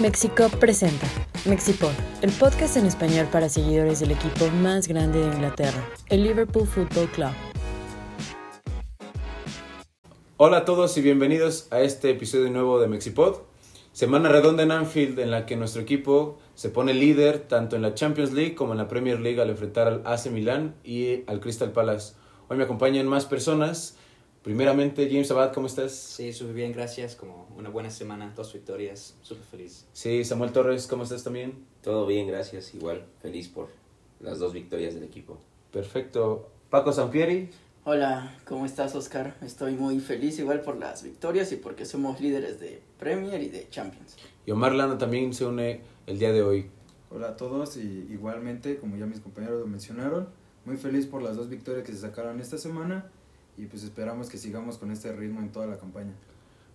Mexico presenta Mexipod, el podcast en español para seguidores del equipo más grande de Inglaterra, el Liverpool Football Club. Hola a todos y bienvenidos a este episodio nuevo de Mexipod. Semana redonda en Anfield en la que nuestro equipo se pone líder tanto en la Champions League como en la Premier League al enfrentar al AC Milan y al Crystal Palace. Hoy me acompañan más personas. Primeramente, James Abad, ¿cómo estás? Sí, súper bien, gracias. Como una buena semana, dos victorias, súper feliz. Sí, Samuel Torres, ¿cómo estás también? Todo bien, gracias. Igual, feliz por las dos victorias del equipo. Perfecto. Paco Sampieri. Hola, ¿cómo estás Oscar? Estoy muy feliz igual por las victorias y porque somos líderes de Premier y de Champions. Y Omar Lana también se une el día de hoy. Hola a todos y igualmente, como ya mis compañeros lo mencionaron, muy feliz por las dos victorias que se sacaron esta semana y pues esperamos que sigamos con este ritmo en toda la campaña.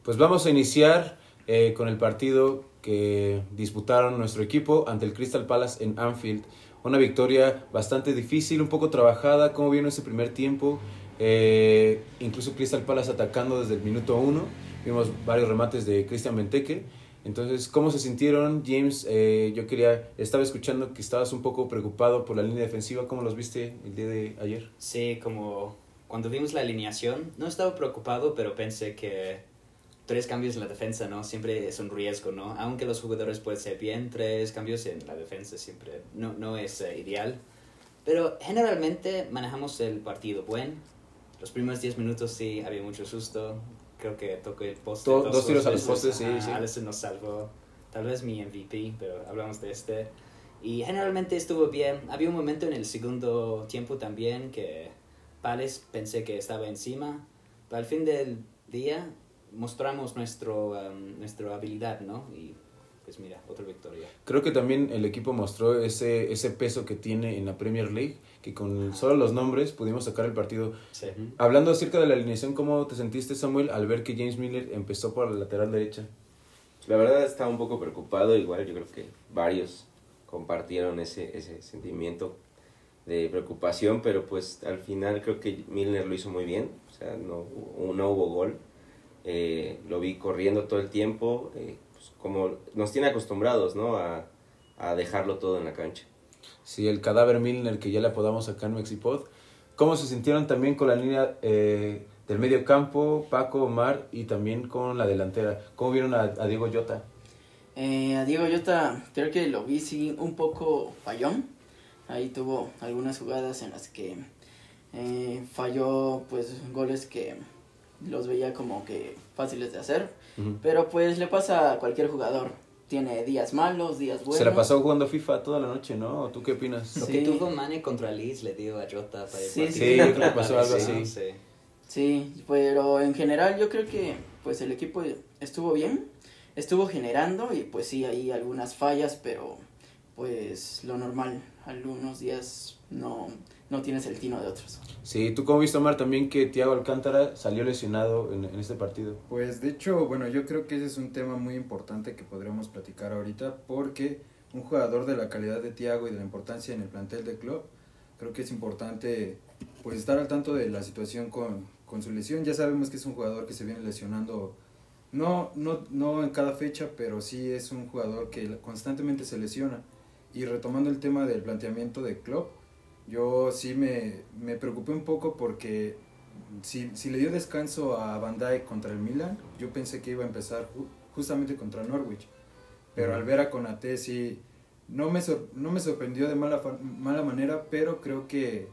Pues vamos a iniciar eh, con el partido que disputaron nuestro equipo ante el Crystal Palace en Anfield. Una victoria bastante difícil, un poco trabajada. ¿Cómo vieron ese primer tiempo? Eh, incluso Crystal Palace atacando desde el minuto uno. Vimos varios remates de Cristian Benteke. Entonces, ¿cómo se sintieron, James? Eh, yo quería, estaba escuchando que estabas un poco preocupado por la línea defensiva. ¿Cómo los viste el día de ayer? Sí, como cuando vimos la alineación, no estaba preocupado, pero pensé que tres cambios en la defensa, ¿no? Siempre es un riesgo, ¿no? Aunque los jugadores pueden ser bien, tres cambios en la defensa siempre no, no es uh, ideal. Pero generalmente manejamos el partido buen. Los primeros 10 minutos sí había mucho susto. Creo que toqué el poste. Do, dos, dos tiros a los postes, sí, sí. Alisson nos salvó. Tal vez mi MVP, pero hablamos de este. Y generalmente estuvo bien. Había un momento en el segundo tiempo también que Palace pensé que estaba encima. Pero al fin del día mostramos nuestro, um, nuestra habilidad, ¿no? Y pues mira, otra victoria. Creo que también el equipo mostró ese, ese peso que tiene en la Premier League, que con solo los nombres pudimos sacar el partido. Sí. Hablando acerca de la alineación, ¿cómo te sentiste, Samuel, al ver que James Miller empezó por la lateral derecha? La verdad estaba un poco preocupado, igual yo creo que varios compartieron ese, ese sentimiento de preocupación, pero pues al final creo que Milner lo hizo muy bien, o sea, no, no hubo gol, eh, lo vi corriendo todo el tiempo, eh, pues como nos tiene acostumbrados, ¿no? A, a dejarlo todo en la cancha. Sí, el cadáver Milner que ya le apodamos acá en Mexipod. ¿Cómo se sintieron también con la línea eh, del medio campo, Paco, Omar y también con la delantera? ¿Cómo vieron a, a Diego Llota? Eh, a Diego Llota creo que lo vi sí un poco fallón. Ahí tuvo algunas jugadas en las que eh, falló pues goles que los veía como que fáciles de hacer. Ujú. Pero pues le pasa a cualquier jugador. Tiene días malos, días buenos. Se la pasó jugando FIFA toda la noche, ¿no? ¿Tú qué opinas? Lo Sí. que tuvo Mane contra Leeds le dio a Jota para el Sí, sí, creo que pasó algo Sí, así. sí. Sí, pero en general yo creo que pues el equipo estuvo bien, estuvo generando y pues sí hay algunas fallas, pero pues lo normal, algunos días no, no tienes el tino de otros. Sí, ¿tú cómo viste, Omar, también que Thiago Alcántara salió lesionado en, en este partido? Pues de hecho, bueno, yo creo que ese es un tema muy importante que podríamos platicar ahorita porque un jugador de la calidad de Thiago y de la importancia en el plantel de club, creo que es importante pues estar al tanto de la situación con, con su lesión. Ya sabemos que es un jugador que se viene lesionando, no, no, no en cada fecha, pero sí es un jugador que constantemente se lesiona. Y retomando el tema del planteamiento de club, yo sí me, me preocupé un poco porque si, si le dio descanso a Van Dijk contra el Milan, yo pensé que iba a empezar ju- justamente contra Norwich. Pero al ver a Konate sí, no me, sor- no me sorprendió de mala, mala manera, pero creo que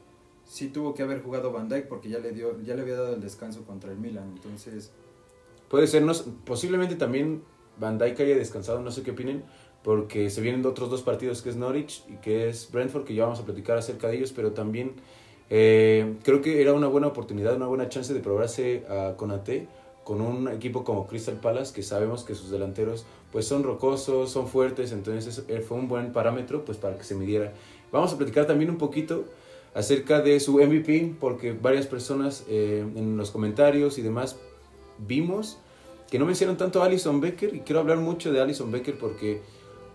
sí tuvo que haber jugado Van Dijk porque ya le, dio, ya le había dado el descanso contra el Milan. Entonces, Puede ser, no, posiblemente también Van Dijk haya descansado, no sé qué opinen, porque se vienen otros dos partidos que es Norwich y que es Brentford, que ya vamos a platicar acerca de ellos, pero también eh, creo que era una buena oportunidad, una buena chance de probarse a Conate con un equipo como Crystal Palace, que sabemos que sus delanteros pues son rocosos, son fuertes, entonces eh, fue un buen parámetro pues para que se midiera. Vamos a platicar también un poquito acerca de su MVP, porque varias personas eh, en los comentarios y demás vimos que no mencionan tanto a Alison Becker y quiero hablar mucho de Alison Becker porque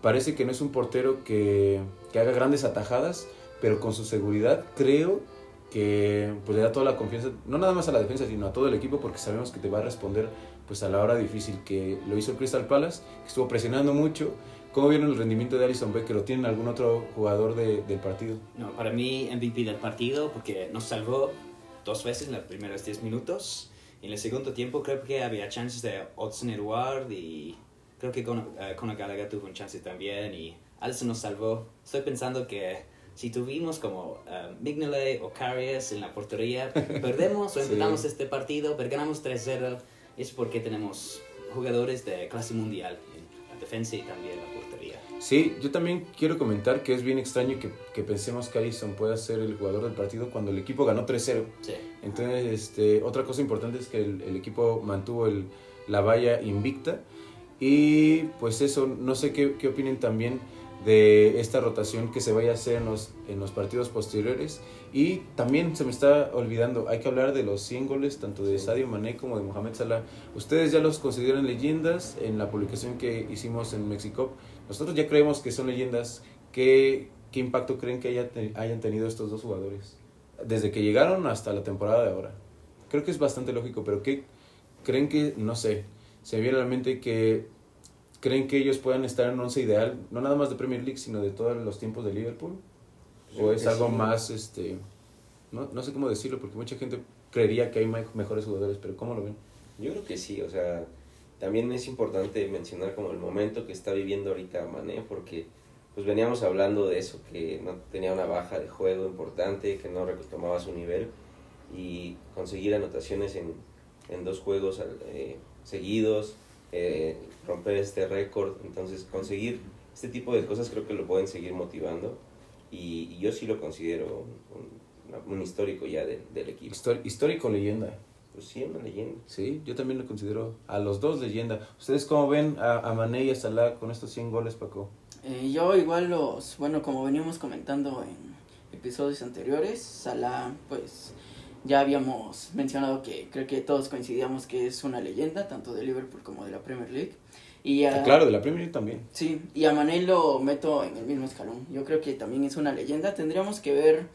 parece que no es un portero que, que haga grandes atajadas, pero con su seguridad creo que pues le da toda la confianza, no nada más a la defensa, sino a todo el equipo porque sabemos que te va a responder pues a la hora difícil que lo hizo el Crystal Palace, que estuvo presionando mucho. ¿Cómo vieron el rendimiento de Alison Becker o tienen algún otro jugador de- del partido? No, para mí MVP del partido porque nos salvó dos veces en los primeros 10 minutos. En el segundo tiempo creo que había chances de Hudson Edward y creo que Conor eh, Conor Gallagher tuvo un chance también y Alisson nos salvó. Estoy pensando que si tuvimos como uh, Mignolet o Carriers en la portería, perdemos o Sí. empatamos este partido, pero ganamos 3-0, es porque tenemos jugadores de clase mundial en la defensa y también la portería. Sí, yo también quiero comentar que es bien extraño que, que pensemos que Alisson pueda ser el jugador del partido cuando el equipo ganó 3-0. Sí. Entonces, este, otra cosa importante es que el, el equipo mantuvo el, la valla invicta. Y pues eso, no sé qué, qué opinen también de esta rotación que se vaya a hacer en los, en los partidos posteriores. Y también se me está olvidando, hay que hablar de los 100 goles, tanto de Sadio Mané como de Mohamed Salah. Ustedes ya los consideran leyendas en la publicación que hicimos en Mexico. Nosotros ya creemos que son leyendas. ¿Qué, qué impacto creen que haya hayan tenido estos dos jugadores? Desde que llegaron hasta la temporada de ahora. Creo que es bastante lógico, pero ¿qué creen que, no sé, se viene a la mente que creen que ellos puedan estar en once ideal, no nada más de Premier League, sino de todos los tiempos de Liverpool? ¿O es algo más, este, no, no sé cómo decirlo, porque mucha gente creería que hay me- mejores jugadores, pero ¿cómo lo ven? Yo creo que sí, o sea, también es importante mencionar como el momento que está viviendo ahorita Mané, porque pues veníamos hablando de eso, que no tenía una baja de juego importante, que no retomaba su nivel y conseguir anotaciones en, en dos juegos eh, seguidos, eh, romper este récord, entonces conseguir este tipo de cosas creo que lo pueden seguir motivando y, y yo sí lo considero un, un- un histórico ya de- del equipo. Histor- histórico leyenda. Pues sí, una leyenda. Sí, yo también lo considero a los dos leyenda. ¿Ustedes cómo ven a, a Mané y a Salah con estos 100 goles, Paco? Eh, yo igual los, bueno, como veníamos comentando en episodios anteriores, Salah, pues ya habíamos mencionado que creo que todos coincidíamos que es una leyenda, tanto de Liverpool como de la Premier League. Y a, Ah, Claro, de la Premier League también. Sí, y a Mané lo meto en el mismo escalón. Yo creo que también es una leyenda. Tendríamos que ver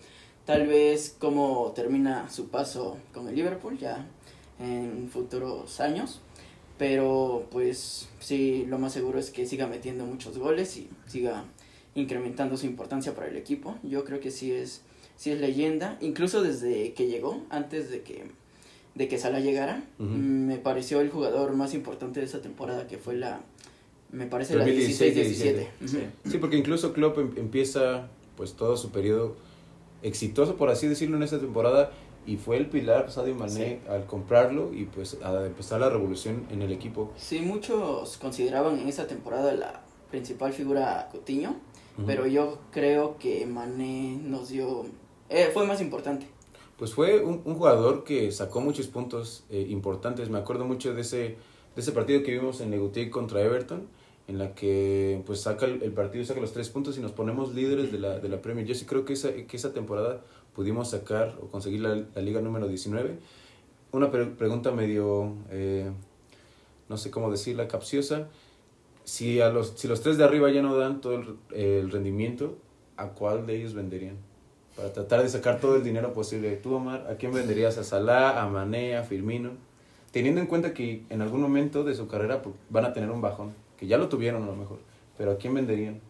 tal vez cómo termina su paso con el Liverpool ya en futuros años. Pero pues sí, lo más seguro es que siga metiendo muchos goles y siga incrementando su importancia para el equipo. Yo creo que sí es, sí es leyenda. Incluso desde que llegó, antes de que, de que Salah llegara, me pareció el jugador más importante de esa temporada, que fue la, me parece la 2016, 16-17. Sí. Sí, porque incluso Klopp em- empieza pues todo su periodo exitoso, por así decirlo, en esta temporada y fue el pilar Sadio Mané al comprarlo y pues a empezar la revolución en el equipo. Sí, muchos consideraban en esa temporada la principal figura a Pero yo creo que Mané nos dio... eh, fue más importante. Pues fue un, un jugador que sacó muchos puntos eh, importantes. Me acuerdo mucho de ese, de ese partido que vimos en Legutier contra Everton, en la que pues saca el, el partido, saca los tres puntos y nos ponemos líderes de la, de la Premier. Yo sí creo que esa, que esa temporada pudimos sacar o conseguir la, la liga número 19. Una pre- pregunta medio, eh, no sé cómo decirla, capciosa. Si, a los, si los tres de arriba ya no dan todo el, rendimiento, ¿a cuál de ellos venderían? Para tratar de sacar todo el dinero posible. Tú, Omar, ¿a quién venderías? ¿A Salah, a Mané, a Firmino? Teniendo en cuenta que en algún momento de su carrera pues, van a tener un bajón, que ya lo tuvieron a lo mejor, pero ¿a quién venderían?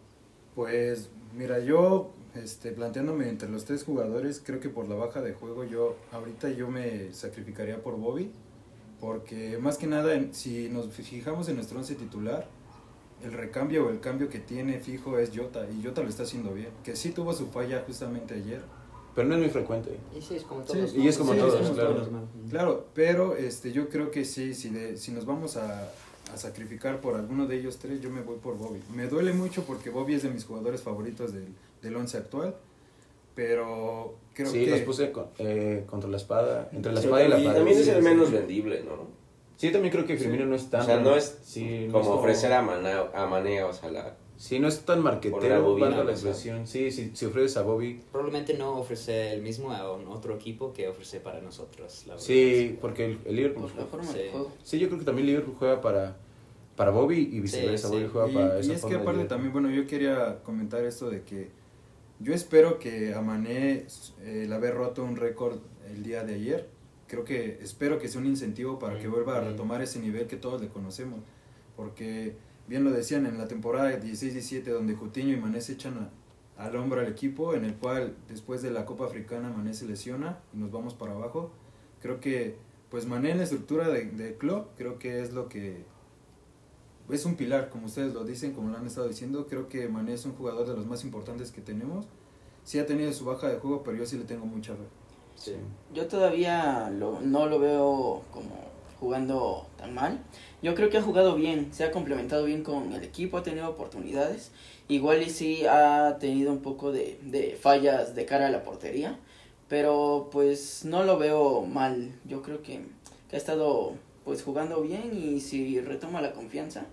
Pues mira, yo este, planteándome entre los tres jugadores, creo que por la baja de juego yo ahorita yo me sacrificaría por Bobby, porque más que nada si nos fijamos en nuestro once titular, el recambio o el cambio que tiene fijo es Jota y Jota lo está haciendo bien, que sí tuvo su falla justamente ayer, Pero no es muy frecuente. Y sí, es como Sí, todos. y es como todos, claro. Claro, pero este, yo creo que sí, si, de- si nos vamos a, a sacrificar por alguno de ellos tres, yo me voy por Bobby. Me duele mucho porque Bobby es de mis jugadores favoritos del, del once actual, pero creo sí, que... los puse con- eh, contra la espada, entre la Sí, espada y la y pared. también es Sí, el sí. menos vendible, ¿no? Sí, yo también creo que Firmino no es tan... o sea, no es sí, no como es como- ofrecer a, Maná, a Mané o Salah. Sí, no es tan marquetero, Bobby valga en la la expresión. Sí, sí, si ofreces a Bobby... Probablemente no ofrece el mismo a un otro equipo que ofrece para nosotros. La. Sí, porque el, el Liverpool... Por la forma Sí. Sí, yo creo que también Liverpool juega para, para Bobby y viceversa. Sí, Bobby sí. juega Y, para y esa es que aparte también, bueno, yo quería comentar esto de que yo espero que a Mané eh, el haber roto un récord el día de ayer, creo que espero que sea un incentivo para que vuelva a retomar ese nivel que todos le conocemos. Porque bien lo decían en la temporada 16-17 donde Coutinho y Mané se echan a- al hombro al equipo, en el cual después de la Copa Africana Mané se lesiona y nos vamos para abajo. Creo que pues Mané en la estructura de, de club creo que es lo que es un pilar, como ustedes lo dicen, como lo han estado diciendo. Creo que Mané es un jugador de los más importantes que tenemos. Sí ha tenido su baja de juego, pero yo sí le tengo mucha fe. Sí. Yo todavía lo- no lo veo como jugando tan mal. Yo creo que ha jugado bien, se ha complementado bien con el equipo, ha tenido oportunidades. Igual y sí ha tenido un poco de, de fallas de cara a la portería, pero pues no lo veo mal. Yo creo que, que ha estado pues jugando bien y si retoma la confianza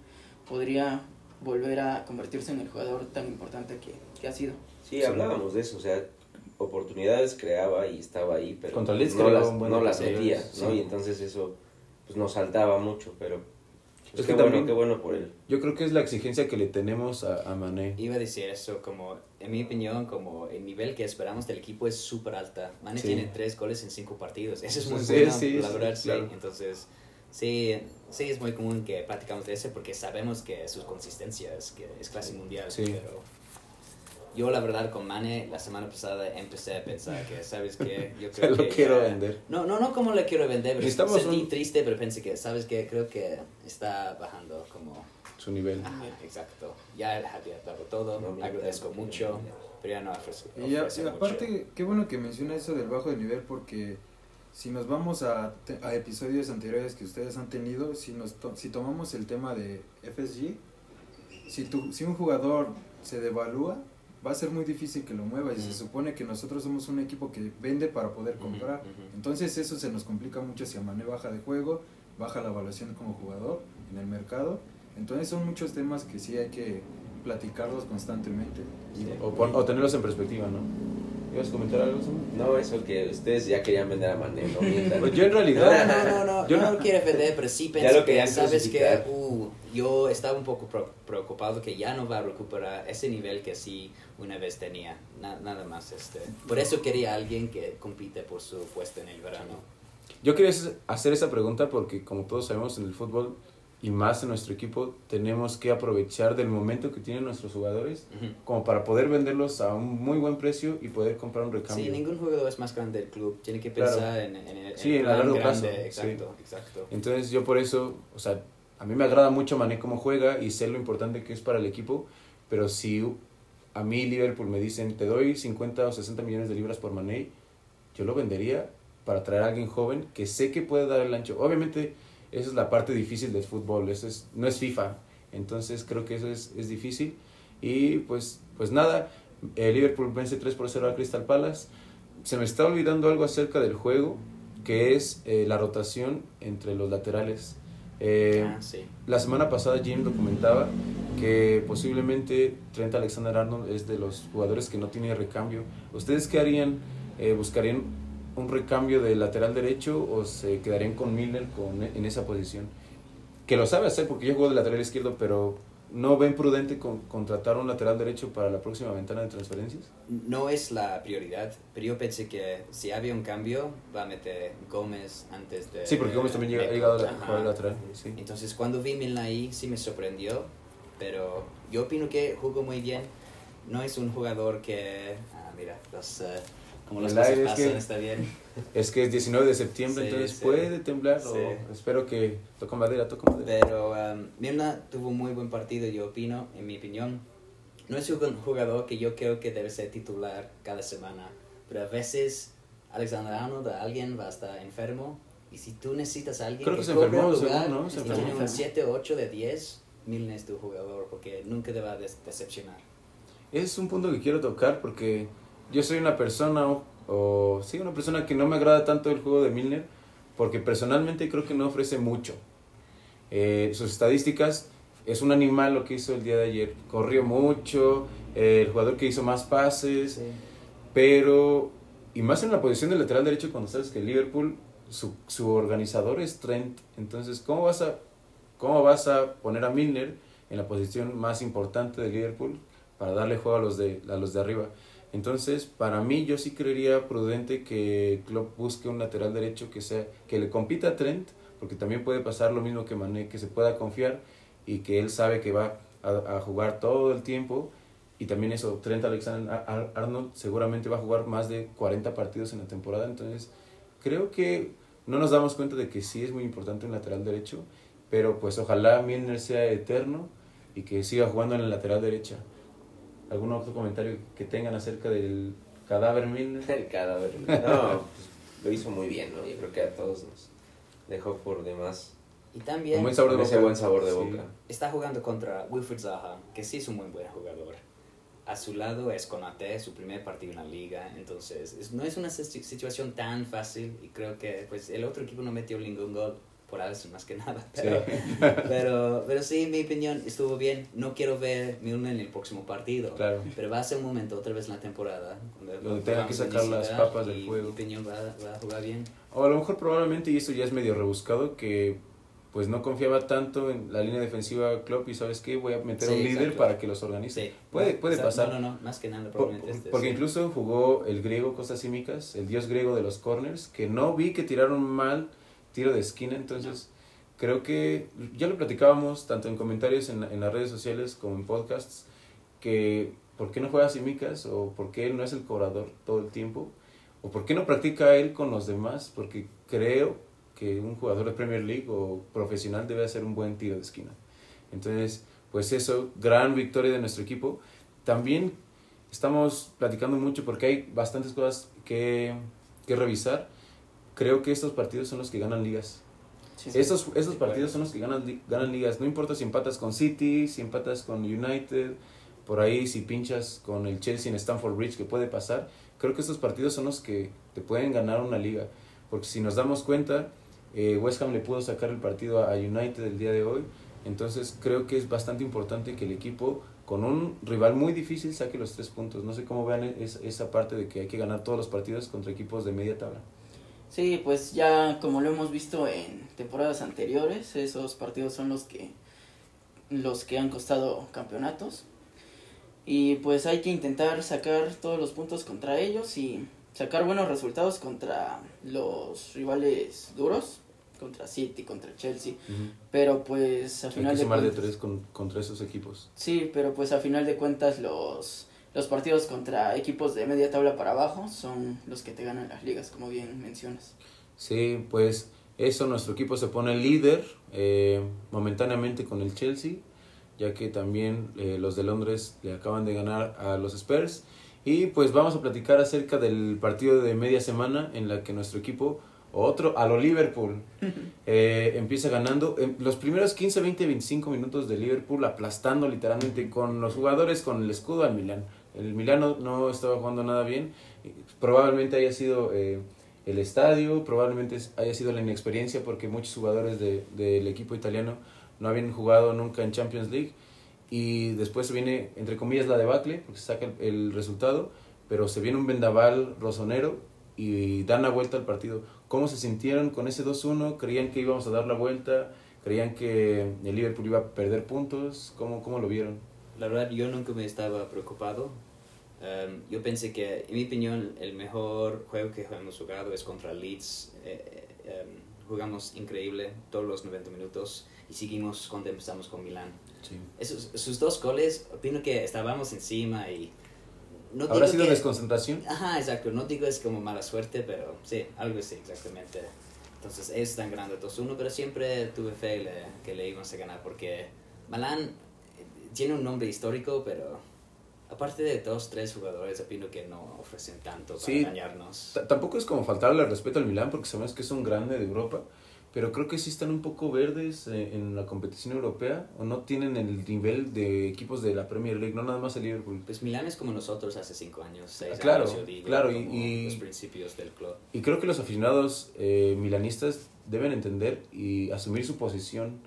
podría volver a convertirse en el jugador tan importante que, que ha sido. Sí, hablábamos de eso, o sea, oportunidades creaba y estaba ahí, pero Contra no las, no las metía, sí. ¿no? Y entonces eso pues nos saltaba mucho, pero pues, Es qué que bueno, también- qué bueno por él. Yo creo que es la exigencia que le tenemos a, a Mané. Iba a decir eso, como en mi opinión, como el nivel que esperamos del equipo es súper alta. Mane Sí. tiene tres goles en cinco partidos. Eso es muy Sí, bueno, sí, la sí, verdad, sí. claro. Entonces, sí, sí es muy común que platicamos de eso porque sabemos que su consistencia es, que es clase mundial. Sí. Pero yo, la verdad, con Mane, la semana pasada empecé a pensar que, ¿sabes qué? Yo creo lo que quiero ya- vender. No, no, no como le quiero vender, pero Necesitamos sentí un- triste, pero pensé que, ¿sabes qué? Creo que está bajando como... Su nivel. Ajá, exacto. Ya había dado todo, No, agradezco mira, mucho, pero ya no ofrece, Y, a- y mucho. aparte, qué bueno que menciona eso del bajo de nivel porque si nos vamos a, a episodios anteriores que ustedes han tenido, si, nos to- si tomamos el tema de FSG, si, tu, si un jugador se devalúa, va a ser muy difícil que lo mueva y se supone que nosotros somos un equipo que vende para poder comprar. Entonces eso se nos complica mucho si a Mané baja de juego, baja la evaluación como jugador en el mercado. Entonces son muchos temas que sí hay que platicarlos constantemente. Sí. O, pon- o tenerlos en perspectiva, ¿no? ¿Ibas a comentar algo? Sam? No, eso que ustedes ya querían vender a Mané, no. Pues yo en No, realidad... no, no, no, Yo no no- lo quiero defender, pero sí Ya pensé lo que, sabes que, uh, yo estaba un poco preocupado que ya no va a recuperar ese nivel que sí una vez tenía, Na- nada más. este Por eso quería alguien que compite por su puesto en el verano. Yo quería hacer esa pregunta porque como todos sabemos en el fútbol y más en nuestro equipo tenemos que aprovechar del momento que tienen nuestros jugadores Ujú. como para poder venderlos a un muy buen precio y poder comprar un recambio. Sí, ningún jugador es más grande del club, tiene que Claro. pensar en, en el, Sí, el en plan largo plazo, Exacto, exacto. Entonces yo por eso, o sea, a mí me agrada mucho Mané cómo juega y sé lo importante que es para el equipo, pero si a mí Liverpool me dicen te doy 50 o 60 millones de libras por Mané, yo lo vendería para traer a alguien joven que sé que puede dar el ancho. Obviamente esa es la parte difícil del fútbol, eso es, no es FIFA, entonces creo que eso es, es difícil. Y pues, pues nada, el Liverpool vence 3 por 0 al Crystal Palace. Se me está olvidando algo acerca del juego, que es eh, la rotación entre los laterales. Eh, ah, sí. la semana pasada Jim documentaba que posiblemente Trent Alexander Arnold es de los jugadores que no tiene recambio. ¿Ustedes qué harían? Eh, ¿Buscarían un recambio de lateral derecho o se quedarían con Milner con, en esa posición? Que lo sabe hacer porque yo juego de lateral izquierdo, pero ¿no ven prudente con- contratar un lateral derecho para la próxima ventana de transferencias? No es la prioridad, pero yo pensé que si había un cambio, va a meter Gómez antes de... Sí, porque Gómez también ha llegado a jugar lateral. Sí. Entonces cuando vi Milner ahí sí me sorprendió, pero yo opino que jugó muy bien. No es un jugador que... Ah, mira, los, eh, como las cosas es pasan, que- está bien. Es que es 19 de septiembre, Sí, entonces sí. puede temblar. o Sí. espero que toca madera, toca madera. Pero um, Milner tuvo un muy buen partido, yo opino, en mi opinión. No es un jugador que yo creo que debe ser titular cada semana, pero a veces Alexander Arnold, alguien va a estar enfermo, y si tú necesitas a alguien Creo que, que se enfermó, un según, lugar, ¿no? Se y enfermó. tiene un 7 o 8 de 10, Milner es tu jugador, porque nunca te va a decepcionar. Es un punto que quiero tocar porque yo soy una persona, o, o sí, una persona que no me agrada tanto el juego de Milner, porque personalmente creo que no ofrece mucho. Eh, sus estadísticas, es un animal lo que hizo el día de ayer. Corrió mucho, eh, el jugador que hizo más pases, pero, y más en la posición de lateral derecho cuando sabes que Liverpool, su, su organizador es Trent, entonces, ¿cómo vas a, cómo vas a poner a Milner en la posición más importante de Liverpool para darle juego a los de, a los de arriba? Entonces, para mí, yo sí creería prudente que Klopp busque un lateral derecho que sea que le compita a Trent, porque también puede pasar lo mismo que Mané, que se pueda confiar y que él sabe que va a, a jugar todo el tiempo. Y también eso, Trent Alexander-Arnold seguramente va a jugar más de 40 partidos en la temporada. Entonces, creo que no nos damos cuenta de que sí es muy importante un lateral derecho, pero pues ojalá Milner sea eterno y que siga jugando en la lateral derecha. ¿Algún otro comentario que tengan acerca del cadáver Milner? El cadáver. No, pues, lo hizo muy bien, ¿no? Yo creo que a todos nos dejó por demás Y también buen sabor de con ese boca. buen sabor de Sí. boca. está jugando contra Wilfried Zaha, que sí es un muy buen jugador. A su lado es Konate, su primer partido en la liga, entonces es- no es una si- situación tan fácil y creo que pues el otro equipo no metió ningún gol por Alisson más que nada. Pero, pero, pero sí, mi opinión estuvo bien. No quiero ver Milner en el próximo partido. Claro. Pero va a ser un momento otra vez en la temporada donde tenga que sacar las papas del fuego. Mi opinión va, va a jugar bien. O a lo mejor probablemente, y esto ya es medio rebuscado, que pues no confiaba tanto en la línea defensiva Klopp y sabes qué, voy a meter Sí, un líder exacto. para que los organice. Sí. Puede, puede O sea, pasar. No, no, no, más que nada Por- probablemente este, porque sí. incluso jugó el griego Costas Símicas, el dios griego de los corners, que no vi que tiraron mal tiro de esquina, entonces creo que ya lo platicábamos tanto en comentarios en, en las redes sociales como en podcasts, que por qué no juega Símicas o por qué él no es el cobrador todo el tiempo o por qué no practica él con los demás, porque creo que un jugador de Premier League o profesional debe hacer un buen tiro de esquina. Entonces, pues eso, gran victoria de nuestro equipo. También estamos platicando mucho porque hay bastantes cosas que, que revisar. Creo que estos partidos son los que ganan ligas. Sí. Partidos son los que ganan, li- ganan ligas. No importa si empatas con City, si empatas con United, por ahí si pinchas con el Chelsea en Stamford Bridge, que puede pasar. Creo que estos partidos son los que te pueden ganar una liga. Porque si nos damos cuenta, eh, West Ham le pudo sacar el partido a United el día de hoy. Entonces creo que es bastante importante que el equipo, con un rival muy difícil, saque los tres puntos. No sé cómo vean es- esa parte de que hay que ganar todos los partidos contra equipos de media tabla. Sí, pues ya como lo hemos visto en temporadas anteriores, esos partidos son los que los que han costado campeonatos. Y pues hay que intentar sacar todos los puntos contra ellos y sacar buenos resultados contra los rivales duros, contra City, contra Chelsea. Pero pues a Hay final que de sumar de tres con- contra esos equipos. Sí, pero pues a final de cuentas los los partidos contra equipos de media tabla para abajo son los que te ganan las ligas, como bien mencionas. Sí, pues eso, nuestro equipo se pone líder eh, momentáneamente con el Chelsea, ya que también eh, los de Londres le acaban de ganar a los Spurs. Y pues vamos a platicar acerca del partido de media semana en la que nuestro equipo, otro, a lo Liverpool, eh, empieza ganando. En los primeros 15, 20, 25 minutos de Liverpool aplastando literalmente con los jugadores, con el escudo al Milán. El Milán no, estaba jugando nada bien. Probablemente haya sido eh, el estadio, probablemente haya sido la inexperiencia porque muchos jugadores de- del equipo italiano no habían jugado nunca en Champions League. Y después viene, entre comillas, la debacle, porque se saca el, el resultado, pero se viene un vendaval rosonero y dan la vuelta al partido. ¿Cómo se sintieron con ese 2-1? ¿Creían que íbamos a dar la vuelta? ¿Creían que el Liverpool iba a perder puntos? ¿Cómo, cómo lo vieron? La verdad, yo nunca me estaba preocupado. Um, yo pensé que, en mi opinión, el mejor juego que hemos jugado es contra Leeds. Eh, eh, um, jugamos increíble todos los 90 minutos y seguimos cuando empezamos con Milán. Esos, sus dos goles, opino que estábamos encima y... No ¿Habrá sido que- desconcentración? Ajá, exacto. No digo es como mala suerte, pero sí, algo así, exactamente. Entonces es tan grande 2-1, pero siempre tuve fe le- que le íbamos a ganar porque Malán eh, tiene un nombre histórico, pero aparte de dos, tres jugadores, opino que no ofrecen tanto para Sí. dañarnos. Tampoco es como faltarle al respeto al Milán porque sabemos que es un grande de Europa, pero creo que sí están un poco verdes eh, en la competición europea o no tienen el nivel de equipos de la Premier League, no nada más el Liverpool. Pues Milán es como nosotros hace cinco años, seis Ah, claro, años, digo, claro, como y- los principios del club. Y creo que los aficionados eh, milanistas deben entender y asumir su posición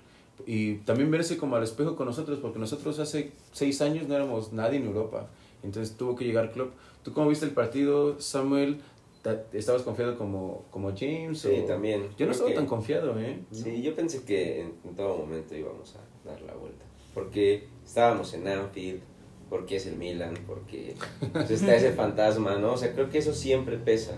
y también verse como al espejo con nosotros, porque nosotros hace seis años no éramos nadie en Europa, entonces tuvo que llegar Klopp. ¿Tú cómo viste el partido, Samuel? Ta- ¿Estabas confiado como, como James? Sí, o- también. Yo no estaba que- tan confiado, ¿eh? Sí, yo pensé que en, en todo momento íbamos a dar la vuelta. Porque estábamos en Anfield, porque es el Milan, porque pues, está ese fantasma, ¿no? O sea, creo que eso siempre pesa,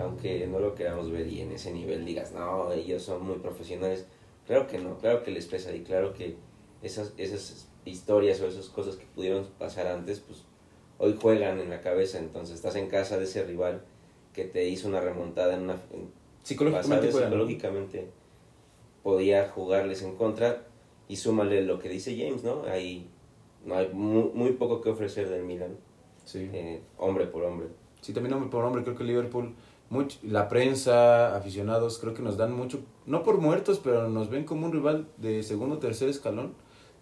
aunque no lo queramos ver y en ese nivel digas, no, ellos son muy profesionales. Claro que no, claro que les pesa y claro que esas, esas historias o esas cosas que pudieron pasar antes, pues hoy juegan en la cabeza, entonces estás en casa de ese rival que te hizo una remontada en una... en- Psicológicamente, ¿no? psicológicamente podía jugarles en contra y súmale lo que dice James, ¿no? Hay, no hay muy, muy poco que ofrecer del Milan, Sí. eh, hombre por hombre. Sí, también hombre por hombre, creo que Liverpool, much- la prensa, aficionados, creo que nos dan mucho, no por muertos, pero nos ven como un rival de segundo o tercer escalón.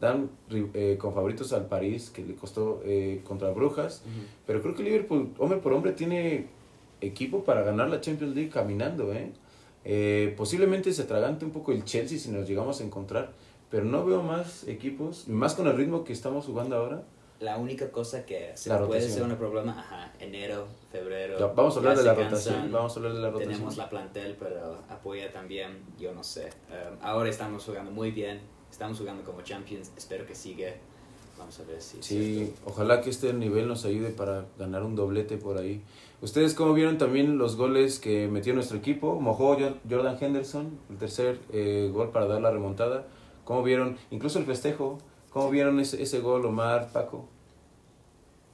Dan eh, con favoritos al París, que le costó eh, contra Brujas. Pero creo que Liverpool, hombre por hombre, tiene equipo para ganar la Champions League caminando, ¿eh? Eh, posiblemente se atragante un poco el Chelsea si nos llegamos a encontrar, pero no veo más equipos, más con el ritmo que estamos jugando ahora. La única cosa que se La puede rotación. ser un problema, ajá, enero, febrero. Ya, vamos a hablar de la se rotación, cansan, vamos a hablar de la rotación. Tenemos la plantel, pero apoya también, yo no sé. Um, ahora estamos jugando muy bien, estamos jugando como champions, espero que siga. Vamos a ver si... Sí, ojalá que este nivel nos ayude para ganar un doblete por ahí. ¿Ustedes cómo vieron también los goles que metió nuestro equipo? Mojó Jo- Jordan Henderson, el tercer eh, gol para dar la remontada. ¿Cómo vieron? Incluso el festejo. ¿Cómo vieron ese, ese gol, Omar, Paco?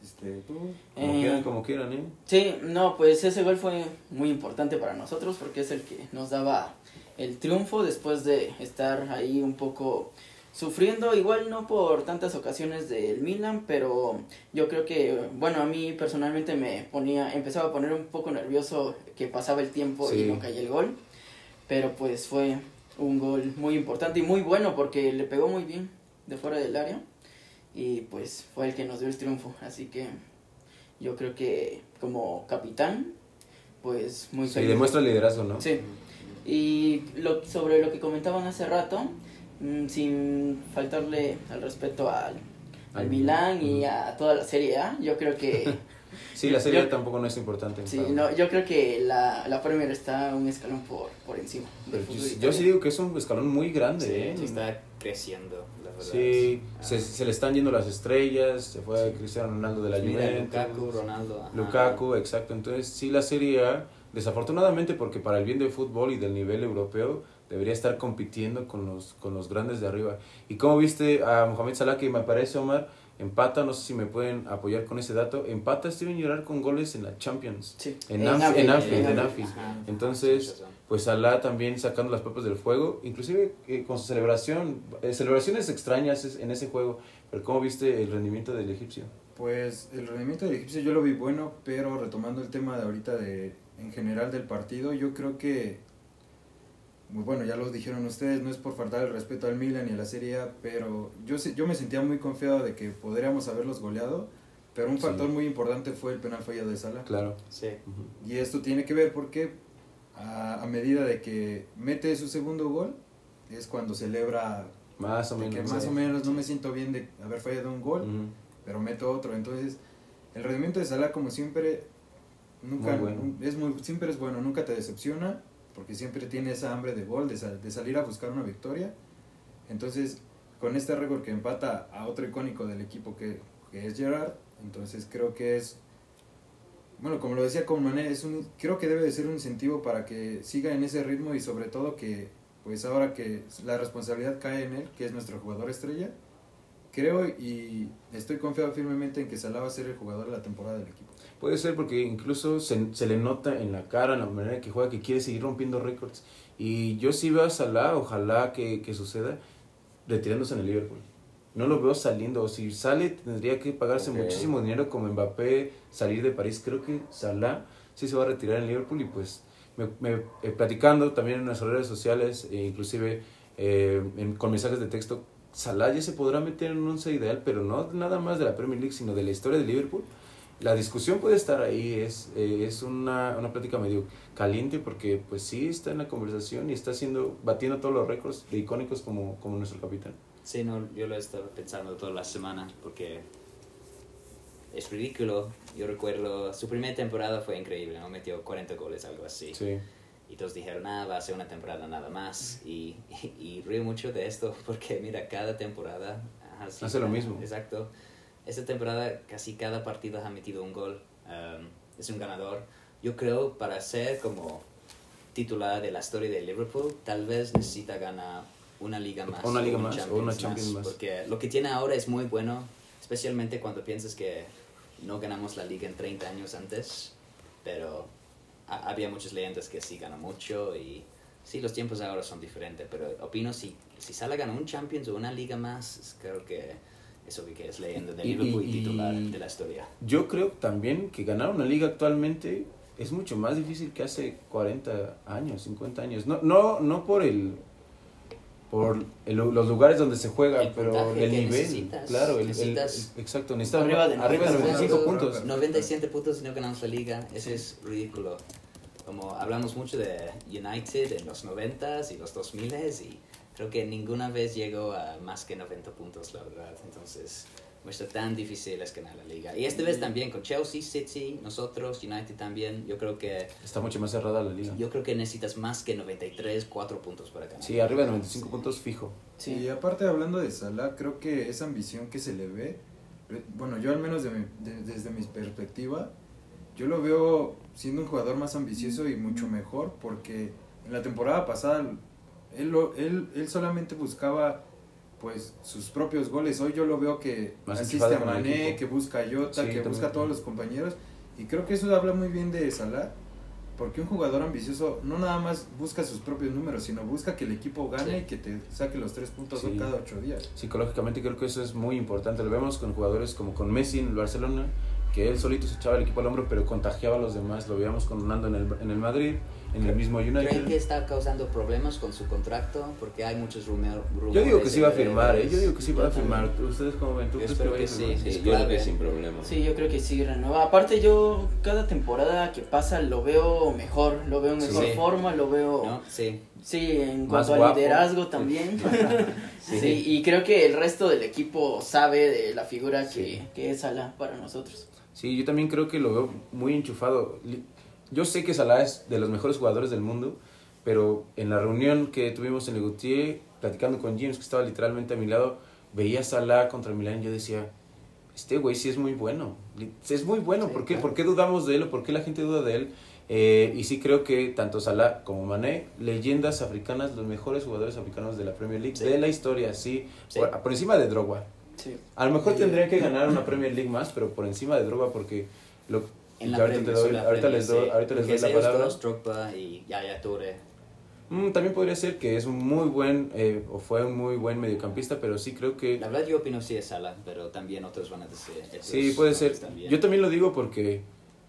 Este, tú, Como Eh, quieran, como quieran, ¿eh? Sí, no, pues ese gol fue muy importante para nosotros porque es el que nos daba el triunfo después de estar ahí un poco sufriendo, igual no por tantas ocasiones del Milan, pero yo creo que, bueno, a mí personalmente me ponía, empezaba a poner un poco nervioso que pasaba el tiempo Sí. y no caía el gol, pero pues fue un gol muy importante y muy bueno porque le pegó muy bien de fuera del área y pues fue el que nos dio el triunfo, así que yo creo que como capitán, pues muy Sí, feliz. demuestra liderazgo, ¿no? Sí. Y lo, sobre lo que comentaban hace rato, mm, sin faltarle al respeto al, al Milán y a toda la Serie A, yo creo que Sí, la serie Yo- tampoco no es importante. sí, no, yo creo que la, la Premier está un escalón por, por encima. del yo, yo sí digo que es un escalón muy grande, Sí, ¿eh? sí está creciendo, verdad. Sí, Ah. se, se le están yendo las estrellas, se fue Cristiano Ronaldo de la Mira, Juventus. Lukaku, Ronaldo. ajá. Lukaku, exacto. Entonces, sí, la Serie A, desafortunadamente, porque para el bien del fútbol y del nivel europeo, debería estar compitiendo con los, con los grandes de arriba. ¿Y cómo viste a Mohamed Salah, que me parece, Omar, empata, no sé si me pueden apoyar con ese dato, empata Steven Gerrard con goles en la Champions. Sí. En en Anfield, en Anfield. Ajá. Entonces. Pues Salah también sacando las papas del fuego, inclusive eh, con su celebración, eh, celebraciones extrañas en ese juego, pero ¿cómo viste el rendimiento del egipcio? Pues el rendimiento del egipcio yo lo vi bueno, pero retomando el tema de ahorita de en general del partido, yo creo que muy bueno, ya lo dijeron ustedes, no es por faltar el respeto al Milan y a la Serie A, pero yo se- yo me sentía muy confiado de que podríamos haberlos goleado, pero un Sí. factor muy importante fue el penal fallado de Salah. Claro. Sí. Y esto tiene que ver porque a, a medida de que mete su segundo gol es cuando celebra Más o de menos. que más sí. o menos no me siento bien de haber fallado un gol pero meto otro. Entonces, el rendimiento de Salah, como siempre, nunca Muy bueno. es muy, siempre es bueno, nunca te decepciona, porque siempre tiene esa hambre de gol, de, sal- de salir a buscar una victoria. Entonces, con este récord que empata a otro icónico del equipo que, que es Gerard, entonces creo que es, bueno, como lo decía con Mané, es un, creo que debe de ser un incentivo para que siga en ese ritmo y sobre todo que, pues ahora que la responsabilidad cae en él, que es nuestro jugador estrella, creo y estoy confiado firmemente en que Salah va a ser el jugador de la temporada del equipo. Puede ser porque incluso se, se le nota en la cara, en la manera que juega, que quiere seguir rompiendo récords. Y yo sí veo a Salah, ojalá que, que suceda, retirándose en el Liverpool. No lo veo saliendo. Si sale, tendría que pagarse muchísimo dinero como Mbappé, salir de París. Creo que Salah sí se va a retirar en Liverpool y pues me, me- eh, platicando también en nuestras redes sociales, e inclusive eh, en- con mensajes de texto, Salah ya se podrá meter en un once ideal, pero no nada más de la Premier League, sino de la historia de Liverpool. La discusión puede estar ahí, es, eh, es una, una plática medio caliente porque pues sí está en la conversación y está haciendo, batiendo todos los récords de icónicos como, como nuestro capitán. Sí, no, yo lo he estado pensando toda la semana porque es ridículo. Yo recuerdo, su primera temporada fue increíble, ¿no? Metió 40 goles, algo así. Sí. Y todos dijeron, ah, va a ser una temporada nada más. Y, y, río mucho de esto porque, mira, cada temporada sí, Hace lo mismo. Exacto. esta temporada casi cada partido ha metido un gol. Um, es un ganador. Yo creo para ser como titular de la historia de Liverpool, tal vez necesita ganar una liga más. Una liga un más, o una Champions más. Porque lo que tiene ahora es muy bueno, especialmente cuando piensas que no ganamos la liga en 30 años antes, pero ha- había muchas leyendas que sí ganan mucho y sí, los tiempos ahora son diferentes, pero opino si, si Salah gana un Champions o una liga más, creo que eso que es leyenda de Liverpool y, y- titular de la historia. Yo creo también que ganar una liga actualmente es mucho más difícil que hace 40 años, 50 años. No, no, no por el por el- los lugares donde se juega, El pero el nivel. necesitas. claro, el, Necesitas el- exacto, necesitas arriba de arriba de 90 95 puntos. puntos. 97 puntos y no ganamos la liga, eso es ridículo. Como hablamos mucho de United en los 90s y los 2000s y creo que ninguna vez llegó a más que 90 puntos, la verdad. Entonces, muestra tan difícil es ganar la liga. Y esta vez también con Chelsea, City, nosotros, United también, yo creo que Está mucho más cerrada la liga. yo creo que necesitas más que 93, 4 puntos para ganar. Sí, arriba de 95 puntos fijo. Sí. Y aparte hablando de Salah, creo que esa ambición que se le ve, eh, bueno, yo al menos de mi- de- desde mi perspectiva, yo lo veo siendo un jugador más ambicioso y mucho mejor porque en la temporada pasada él, lo- él, él solamente buscaba pues sus propios goles. Hoy yo lo veo que Más asiste a Mané, que busca a Jota, Sí, que busca a todos los compañeros y creo que eso habla muy bien de Salah. Porque un jugador ambicioso no nada más busca sus propios números, sino busca que el equipo gane Sí. y que te saque los tres puntos Sí. cada ocho días. Psicológicamente creo que eso es muy importante. Lo vemos con jugadores como con Messi en el Barcelona, que él solito se echaba el equipo al hombro, pero contagiaba a los demás. Lo veíamos con Ronaldo en el, en el Madrid, en el mismo ¿Creen que United. está causando problemas con su contrato? Porque hay muchos rumores. Yo digo que sí va a firmar, ¿eh? yo digo que sí va a firmar. ¿Ustedes cómo ven? ¿Tú Yo crees que espero a que sí. Sí, yo creo que sin problema. Sí, yo creo que sí renueva. Aparte yo cada temporada que pasa lo veo mejor, lo veo en mejor Sí. forma, lo veo ¿No? Sí. sí en Más cuanto a guapo. liderazgo también. sí. y creo que el resto del equipo sabe de la figura que, Sí. que es Salah para nosotros. Sí, yo también creo que lo veo muy enchufado. Yo sé que Salah es de los mejores jugadores del mundo, pero en la reunión que tuvimos en Le Gautier, platicando con James, que estaba literalmente a mi lado, veía a Salah contra Milán y yo decía, este güey sí es muy bueno. Es muy bueno. Sí, ¿Por, qué? claro. ¿Por qué dudamos de él o por qué la gente duda de él? Eh, y sí creo que tanto Salah como Mané, leyendas africanas, los mejores jugadores africanos de la Premier League, Sí. de la historia, sí, Sí. Por, por encima de Drogba. Sí. A lo mejor Sí. tendría que ganar una Premier League más, pero por encima de Drogba porque lo En la que ahorita doy, la ahorita les doy, sí. ahorita les Porque doy es la palabra. Drogba y Yaya. Mm, también podría ser que es un muy buen eh, o fue un muy buen mediocampista, pero sí creo que La verdad yo opino sí es Salah, pero también otros van a decir. sí puede ser. también. Yo también lo digo porque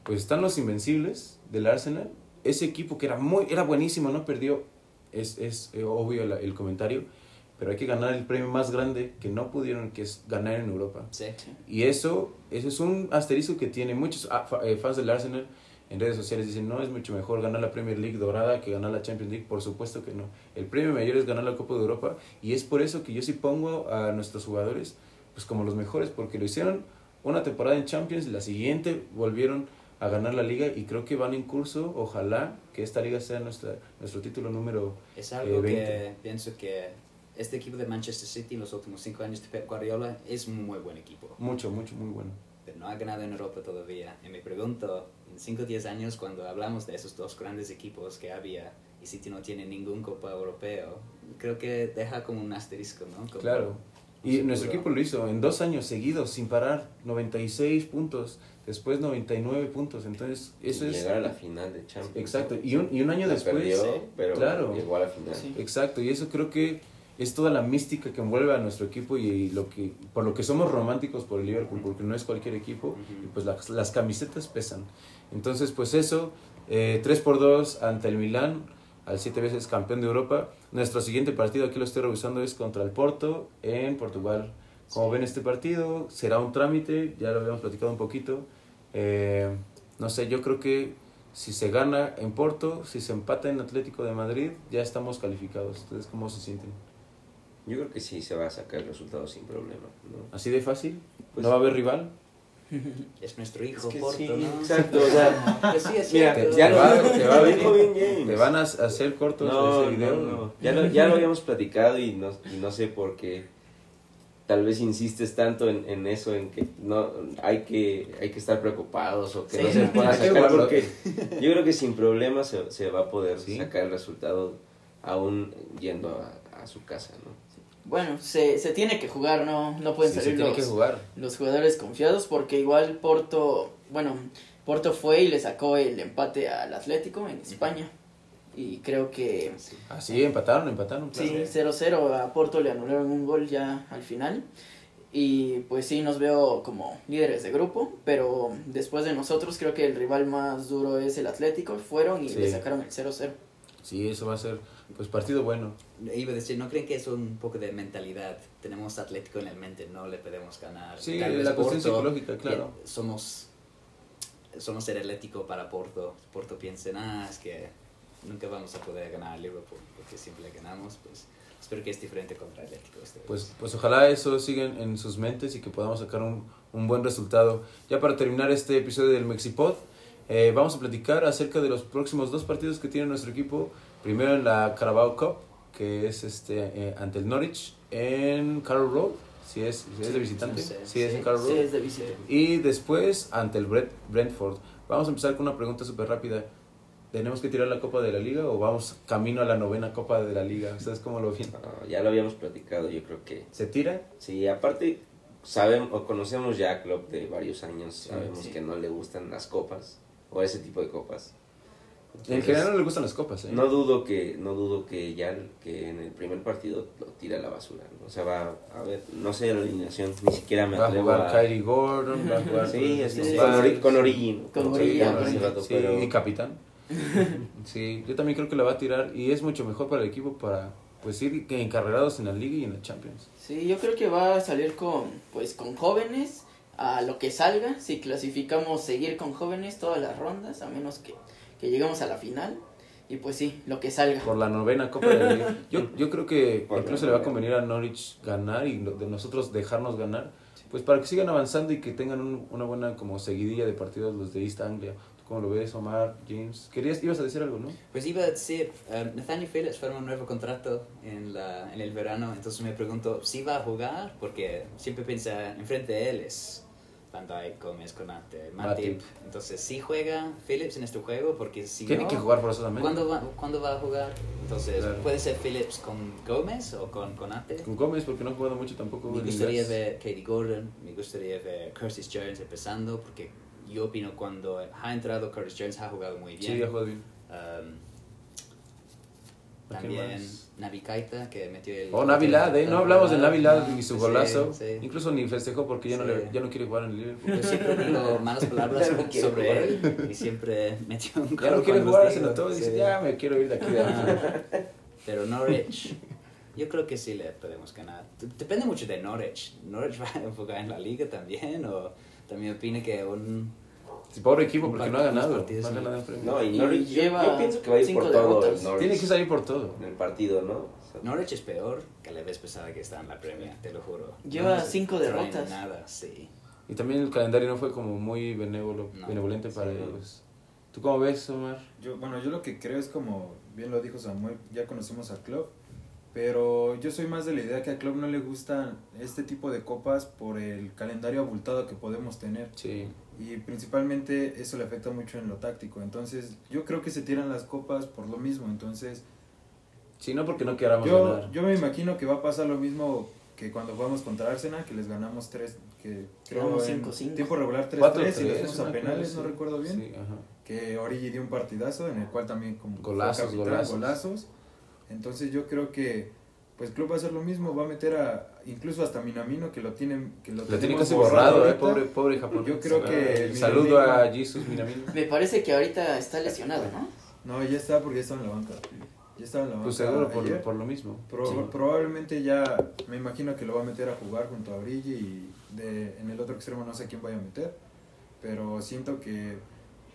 pues están los invencibles del Arsenal, ese equipo que era muy era buenísimo, no perdió es es eh, obvio la- el comentario, pero hay que ganar el premio más grande que no pudieron que es ganar en Europa. Sí. Y eso, eso es un asterisco que tiene muchos eh, fans del Arsenal en redes sociales. Dicen, no, es mucho mejor ganar la Premier League dorada que ganar la Champions League. Por supuesto que no. El premio mayor es ganar la Copa de Europa. Y es por eso que yo sí pongo a nuestros jugadores pues como los mejores, porque lo hicieron una temporada en Champions, la siguiente volvieron a ganar la liga y creo que van en curso. Ojalá que esta liga sea nuestra, nuestro título número Es algo Eh, que 20. pienso que este equipo de Manchester City en los últimos cinco años de Pep Guardiola es un muy buen equipo. mucho, mucho, muy bueno. pero no ha ganado en Europa todavía. Y me pregunto, en 5 o 10 años, cuando hablamos de esos dos grandes equipos que había y City no tiene ningún Copa Europeo, creo que deja como un asterisco, ¿no? Como- Claro. Y Seguro. nuestro equipo lo hizo en dos años seguidos, sin parar, 96 puntos, después 99 puntos. Entonces, eso Y es... Llegar a la final de Champions. Exacto. Y un, y un año La después... perdió, pero claro. llegó a la final. Sí. Exacto. Y eso creo que es toda la mística que envuelve a nuestro equipo y lo que por lo que somos románticos por el Liverpool, porque no es cualquier equipo. Y pues las, las camisetas pesan. Entonces, pues eso, eh, 3 por 2 ante el Milán, al siete veces campeón de Europa. Nuestro siguiente partido, aquí lo estoy revisando, es contra el Porto en Portugal. Como ven este partido, será un trámite, ya lo habíamos platicado un poquito. Eh, no sé, yo creo que si se gana en Porto, si se empata en Atlético de Madrid, ya estamos calificados. ¿Ustedes cómo se sienten? Yo creo que sí se va a sacar el resultado sin problema. ¿no? ¿Así de fácil? Pues- ¿No va a haber rival? Es nuestro hijo, Es que Porto, sí, ¿no? exacto, o sea, Pues sí, es Mira, cierto. ya lo, va- te va bien. ¿Te van a hacer cortos no, ese video? no, no. Ya lo, ya lo habíamos platicado y no, y no sé por qué tal vez insistes tanto en, en eso, en que no hay que hay que estar preocupados o que Sí. no se pueda sacar, porque yo creo que sin problemas se, se va a poder Sí. sacar el resultado aún yendo a, a su casa, ¿no? Bueno, se, se tiene que jugar, no, no pueden Sí, se salir tiene los, que jugar. los jugadores confiados porque igual Porto, bueno, Porto fue y le sacó el empate al Atlético en España. Y creo que Así, empataron, empataron. sí, claro. 0-0 a Porto le anularon un gol ya al final. Y pues sí, nos veo como líderes de grupo, pero después de nosotros creo que el rival más duro es el Atlético. Fueron y Sí. le sacaron el 0-0. Sí, eso va a ser pues partido bueno. Iba a decir, ¿no creen que es un poco de mentalidad? Tenemos Atlético en el mente, no le podemos ganar. Sí, la cuestión psicológica, claro. Somos, somos el Atlético para Porto. Porto piensa, ah, es que nunca vamos a poder ganar a Liverpool porque siempre le ganamos. Pues espero que es diferente contra Atlético. esta vez. Pues, pues ojalá eso siga en, en sus mentes y que podamos sacar un, un buen resultado. Ya para terminar este episodio del Mexipod, eh, vamos a platicar acerca de los próximos dos partidos que tiene nuestro equipo. Primero en la Carabao Cup, que es este eh, ante el Norwich en Carroll Road, si es, si es de visitante, Sí, sí. si es en Sí, Carroll Road. es de visita. Y después ante el Brent- Brentford. Vamos a empezar con una pregunta súper rápida. ¿Tenemos que tirar la Copa de la Liga o vamos camino a la novena Copa de la Liga? ¿Ustedes cómo lo ven? Ya lo habíamos platicado, yo creo que ¿Se tira? sí, aparte sabemos o conocemos ya a Klopp de varios años, Sí, sabemos sí. que no le gustan las copas o ese tipo de copas. En Entonces, general no le gustan las copas, ¿eh? No dudo que no dudo que ya que en el primer partido lo tire a la basura. ¿no? O sea, va a ver, no sé la alineación, ni siquiera me Va a atrevo jugar a... Kyrie Gordon, va a jugar... Sí, así, Sí, con, sí. Con Origi. ¿no? Con Como Origi, se llama Origi. hace rato, Sí, pero- y capitán. sí, yo también creo que la va a tirar y es mucho mejor para el equipo para pues ir encarrerados en la liga y en la Champions. Sí, yo creo que va a salir con, pues, con jóvenes a lo que salga. Si clasificamos, seguir con jóvenes todas las rondas, a menos que, que lleguemos a la final. Y pues sí, lo que salga. Por la novena Copa de la Liga. Yo, yo creo que Por incluso le va a convenir a Norwich ganar y de nosotros dejarnos ganar, pues para que sigan avanzando y que tengan un- una buena como seguidilla de partidos los de East Anglia. ¿Tú cómo lo ves, Omar, James? Querías, ibas a decir algo, ¿no? Pues iba a decir, um, Nathaniel Phillips firma un nuevo contrato en, la, en el verano, entonces me pregunto si va a jugar, porque siempre piensa, enfrente de él es Van Dijk, Gómez, Conate, Matip. Entonces, si juega Phillips en este juego, porque si Tiene no, que jugar forzosamente. ¿cuándo va, ¿cuándo va a jugar? Entonces, Claro. puede ser Phillips con Gómez o con Conate. Con Gómez, porque no ha jugado mucho tampoco. Me gustaría ver Katie Gordon, me gustaría ver Curtis Jones empezando, porque yo opino cuando ha entrado Curtis Jones ha jugado muy bien. Sí, ha jugado bien. Um, ¿A quién también? Navi Kaita, que metió el... Oh, Navidad, ¿eh? No hablamos de Navidad No, ni su sí, golazo. sí. Incluso ni festejó porque ya, no Sí. le, ya no quiere jugar en el Liverpool. Yo siempre digo malas palabras sobre él y siempre metió un gol. Ya no quiere jugar, se notó y dice, sí. ya me quiero ir de aquí de. Pero Norwich, yo creo que sí le podemos ganar. Depende mucho de Norwich. ¿Norwich va a enfocar en la liga también? ¿O también opina que un... Sí, Pobre equipo porque no ha ganado. partidos, No ha ganado. No, y Norwich, lleva yo, pienso que va a ir por todo derrotas. el Norwich Tiene que salir por todo. en el partido, ¿no? O sea, Norwich es peor que la vez pasada que está en la Premier, te lo juro. Lleva No cinco traen derrotas. Nada, sí. Y también el calendario no fue como muy benévolo, No. benevolente para Sí. ellos. ¿Tú cómo ves, Omar? Yo, bueno, yo lo que creo es como bien lo dijo Samuel, ya conocemos a Klopp, pero yo soy más de la idea que a Klopp no le gustan este tipo de copas por el calendario abultado que podemos tener Sí. Y principalmente eso le afecta mucho en lo táctico. Entonces, yo creo que se tiran las copas por lo mismo, entonces Sí, no porque no queramos yo, ganar. yo me imagino que va a pasar lo mismo que cuando jugamos contra Arsenal, que les ganamos tres, que creo Ganamos en 5-5. tiempo regular 3-3 Cuatro, y les fuimos a penales, cosa no recuerdo bien Sí, ajá. que Origi dio un partidazo en el cual también como fue Golazos, capitán, golazos. golazos. Entonces yo creo que pues Club va a hacer lo mismo, va a meter a incluso hasta Minamino que lo tienen que lo, Lo tiene casi borrado, eh, pobre, pobre japonés. Yo creo que Ah, Saludo Minamino- a Jesus Minamino. Me parece que ahorita está lesionado, ¿no? No, ya está porque ya estaba en la banca. Ya estaba en la banca. Pues seguro por, por lo mismo. Pro- Sí. Probablemente ya me imagino que lo va a meter a jugar junto a Origi y de, en el otro extremo no sé quién vaya a meter, pero siento que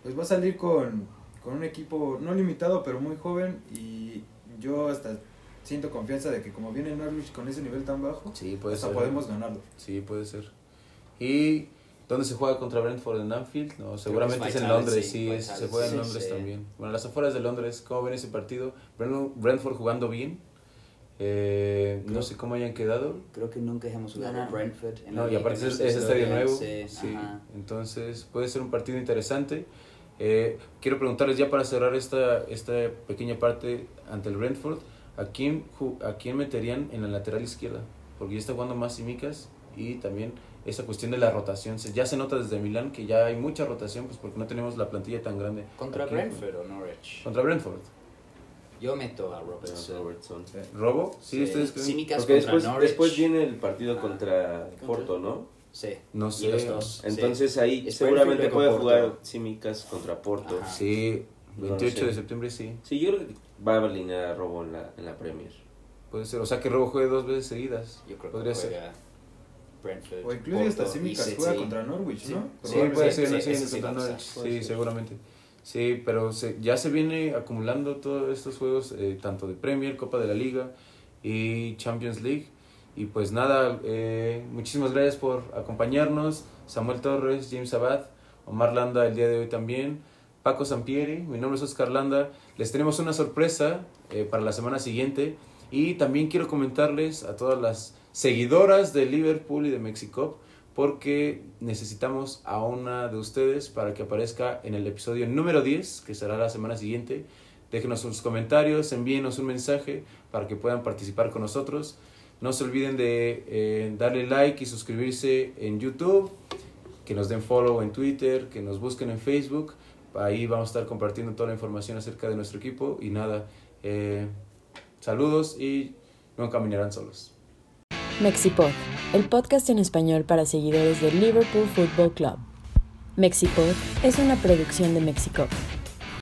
pues va a salir con, con un equipo no limitado pero muy joven y yo hasta siento confianza de que como viene Norwich con ese nivel tan bajo, Sí, puede hasta ser. podemos ganarlo. Sí, puede ser. ¿Y dónde se juega contra Brentford? ¿En Anfield? No, seguramente es es en Londres, sí, es- Vitality, se juega en sí, Londres sí. también. Bueno, las afueras de Londres, ¿cómo ven ese partido? Brent- Brentford jugando bien. Eh, no sé cómo hayan quedado. Creo que nunca hemos jugado. Brentford. en No, y aparte es, es estadio nuevo. sí, Sí, entonces puede ser un partido interesante. Eh, quiero preguntarles ya para cerrar esta, esta pequeña parte ante el Brentford, ¿a quién, ¿a quién meterían en la lateral izquierda? Porque ya está jugando más Simicas y también esa cuestión de la rotación. Ya se nota desde Milán que ya hay mucha rotación pues porque no tenemos la plantilla tan grande. ¿Contra Aquí. Brentford o Norwich? Contra Brentford. Yo meto a Robertson. Robertson. ¿Robo? Sí, ustedes creen? Simicas Porque contra después, Norwich. después viene el partido Ah. contra Porto, ¿no? Sí. No sé. los dos. Entonces ahí seguramente puede jugar Porto. Simicas contra Porto. Ajá. Sí, No lo 28 sé. de septiembre sí. Sí, yo creo que va a alinear a Robo en la, en la Premier. Puede ser. O sea que Robo juegue dos veces seguidas. Yo creo Podría que ser. juega Brentford. O incluso hasta Simicas juega contra Norwich, Sí. ¿no? Sí, puede ser, sí, no sé, ese sí contra pasa, Norwich. puede Sí, ser. seguramente. Sí, pero se, ya se viene acumulando todos estos juegos, eh, tanto de Premier, Copa de la Liga y Champions League. Y pues nada, eh, muchísimas gracias por acompañarnos. Samuel Torres, James Abad, Omar Landa el día de hoy también, Paco Sampieri, mi nombre es Oscar Landa. Les tenemos una sorpresa eh, para la semana siguiente. Y también quiero comentarles a todas las seguidoras de Liverpool y de Mexico porque necesitamos a una de ustedes para que aparezca en el episodio número 10, que será la semana siguiente. Déjenos sus comentarios, envíenos un mensaje para que puedan participar con nosotros. No se olviden de eh, darle like y suscribirse en YouTube, que nos den follow en Twitter, que nos busquen en Facebook. Ahí vamos a estar compartiendo toda la información acerca de nuestro equipo. Y nada, eh, saludos y no caminarán solos. Mexipod, el podcast en español para seguidores del Liverpool Football Club. Mexipod es una producción de Mexicop.